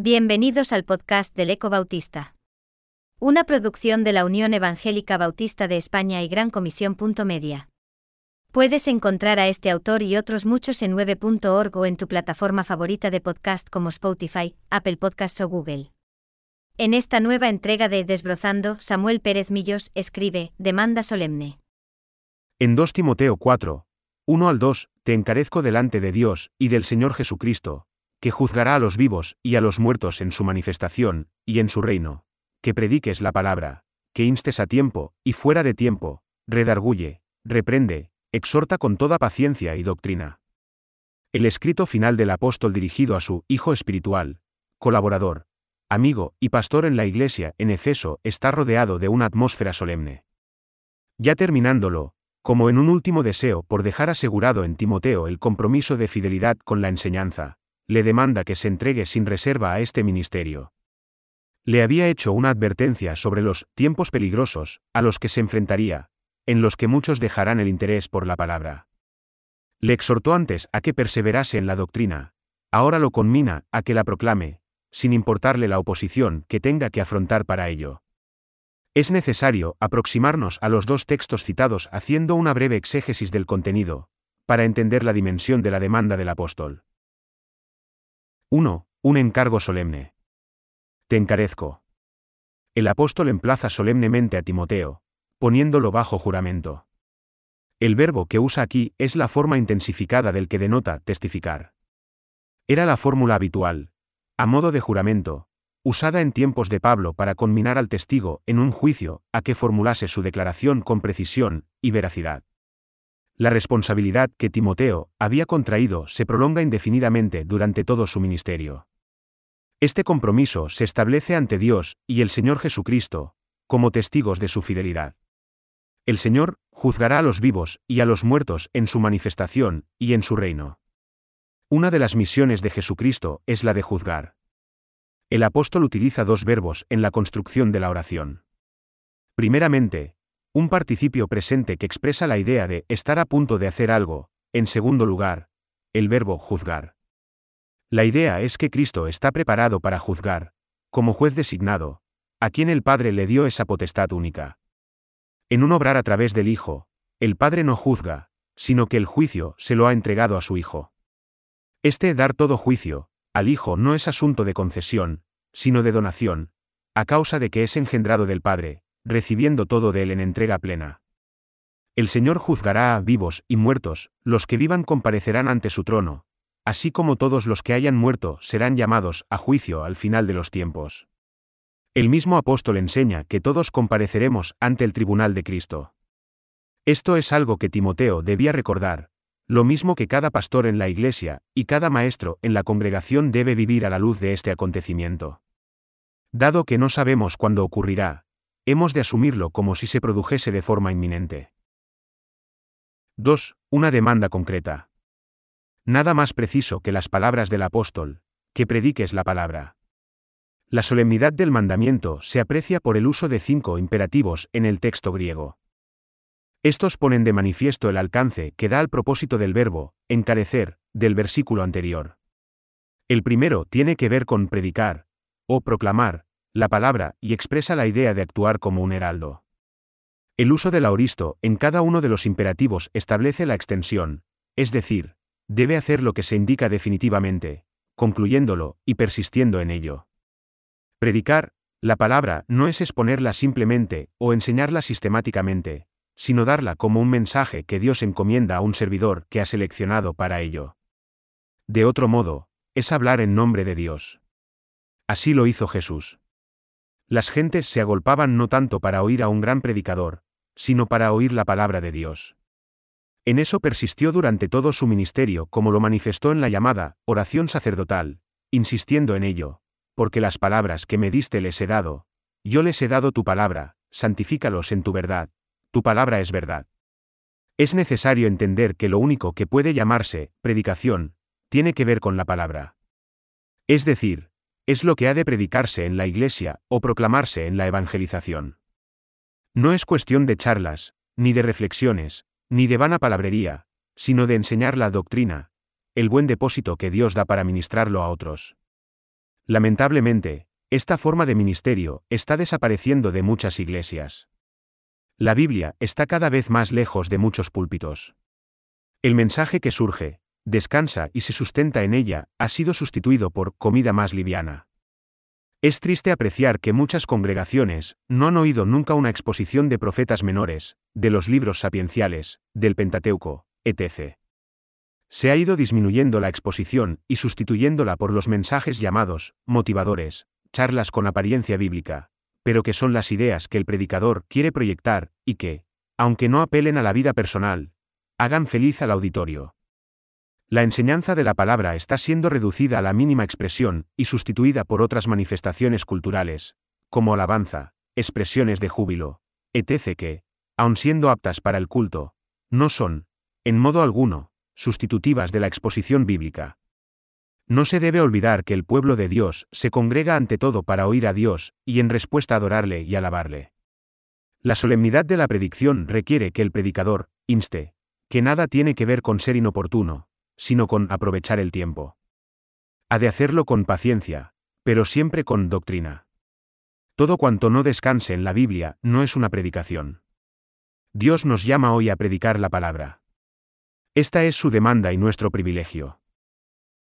Bienvenidos al podcast del Eco Bautista. Una producción de la Unión Evangélica Bautista de España y Gran Comisión. Media. Puedes encontrar a este autor y otros muchos en 9.org o en tu plataforma favorita de podcast como Spotify, Apple Podcasts o Google. En esta nueva entrega de Desbrozando, Samuel Pérez Millos escribe, Demanda solemne. En 2 Timoteo 4, 1 al 2, te encarezco delante de Dios y del Señor Jesucristo, que juzgará a los vivos y a los muertos en su manifestación, y en su reino, que prediques la palabra, que instes a tiempo, y fuera de tiempo, redarguye, reprende, exhorta con toda paciencia y doctrina. El escrito final del apóstol dirigido a su hijo espiritual, colaborador, amigo y pastor en la iglesia en Efeso está rodeado de una atmósfera solemne. Ya terminándolo, como en un último deseo por dejar asegurado en Timoteo el compromiso de fidelidad con la enseñanza, le demanda que se entregue sin reserva a este ministerio. Le había hecho una advertencia sobre los tiempos peligrosos a los que se enfrentaría, en los que muchos dejarán el interés por la palabra. Le exhortó antes a que perseverase en la doctrina, ahora lo conmina a que la proclame, sin importarle la oposición que tenga que afrontar para ello. Es necesario aproximarnos a los dos textos citados haciendo una breve exégesis del contenido, para entender la dimensión de la demanda del apóstol. 1. Un encargo solemne. Te encarezco. El apóstol emplaza solemnemente a Timoteo, poniéndolo bajo juramento. El verbo que usa aquí es la forma intensificada del que denota testificar. Era la fórmula habitual, a modo de juramento, usada en tiempos de Pablo para conminar al testigo en un juicio a que formulase su declaración con precisión y veracidad. La responsabilidad que Timoteo había contraído se prolonga indefinidamente durante todo su ministerio. Este compromiso se establece ante Dios y el Señor Jesucristo, como testigos de su fidelidad. El Señor juzgará a los vivos y a los muertos en su manifestación y en su reino. Una de las misiones de Jesucristo es la de juzgar. El apóstol utiliza dos verbos en la construcción de la oración. Primeramente, un participio presente que expresa la idea de estar a punto de hacer algo, en segundo lugar, el verbo juzgar. La idea es que Cristo está preparado para juzgar, como juez designado, a quien el Padre le dio esa potestad única. En un obrar a través del Hijo, el Padre no juzga, sino que el juicio se lo ha entregado a su Hijo. Este dar todo juicio, al Hijo no es asunto de concesión, sino de donación, a causa de que es engendrado del Padre, recibiendo todo de él en entrega plena. El Señor juzgará a vivos y muertos, los que vivan comparecerán ante su trono, así como todos los que hayan muerto serán llamados a juicio al final de los tiempos. El mismo apóstol enseña que todos compareceremos ante el tribunal de Cristo. Esto es algo que Timoteo debía recordar, lo mismo que cada pastor en la iglesia y cada maestro en la congregación debe vivir a la luz de este acontecimiento. Dado que no sabemos cuándo ocurrirá, hemos de asumirlo como si se produjese de forma inminente. 2. Una demanda concreta. Nada más preciso que las palabras del apóstol, que prediques la palabra. La solemnidad del mandamiento se aprecia por el uso de cinco imperativos en el texto griego. Estos ponen de manifiesto el alcance que da al propósito del verbo, encarecer, del versículo anterior. El primero tiene que ver con predicar, o proclamar, la palabra y expresa la idea de actuar como un heraldo. El uso del aoristo en cada uno de los imperativos establece la extensión, es decir, debe hacer lo que se indica definitivamente, concluyéndolo y persistiendo en ello. Predicar, la palabra no es exponerla simplemente o enseñarla sistemáticamente, sino darla como un mensaje que Dios encomienda a un servidor que ha seleccionado para ello. De otro modo, es hablar en nombre de Dios. Así lo hizo Jesús. Las gentes se agolpaban no tanto para oír a un gran predicador, sino para oír la palabra de Dios. En eso persistió durante todo su ministerio como lo manifestó en la llamada oración sacerdotal, insistiendo en ello, porque las palabras que me diste les he dado, yo les he dado tu palabra, santifícalos en tu verdad, tu palabra es verdad. Es necesario entender que lo único que puede llamarse predicación, tiene que ver con la palabra. Es decir, es lo que ha de predicarse en la iglesia o proclamarse en la evangelización. No es cuestión de charlas, ni de reflexiones, ni de vana palabrería, sino de enseñar la doctrina, el buen depósito que Dios da para ministrarlo a otros. Lamentablemente, esta forma de ministerio está desapareciendo de muchas iglesias. La Biblia está cada vez más lejos de muchos púlpitos. El mensaje que surge, descansa y se sustenta en ella, ha sido sustituido por comida más liviana. Es triste apreciar que muchas congregaciones no han oído nunca una exposición de profetas menores, de los libros sapienciales, del Pentateuco, etc. Se ha ido disminuyendo la exposición y sustituyéndola por los mensajes llamados motivadores, charlas con apariencia bíblica, pero que son las ideas que el predicador quiere proyectar y que, aunque no apelen a la vida personal, hagan feliz al auditorio. La enseñanza de la palabra está siendo reducida a la mínima expresión y sustituida por otras manifestaciones culturales, como alabanza, expresiones de júbilo, etc. que, aun siendo aptas para el culto, no son, en modo alguno, sustitutivas de la exposición bíblica. No se debe olvidar que el pueblo de Dios se congrega ante todo para oír a Dios y en respuesta adorarle y alabarle. La solemnidad de la predicción requiere que el predicador, inste, que nada tiene que ver con ser inoportuno, sino con aprovechar el tiempo. Ha de hacerlo con paciencia, pero siempre con doctrina. Todo cuanto no descanse en la Biblia no es una predicación. Dios nos llama hoy a predicar la palabra. Esta es su demanda y nuestro privilegio.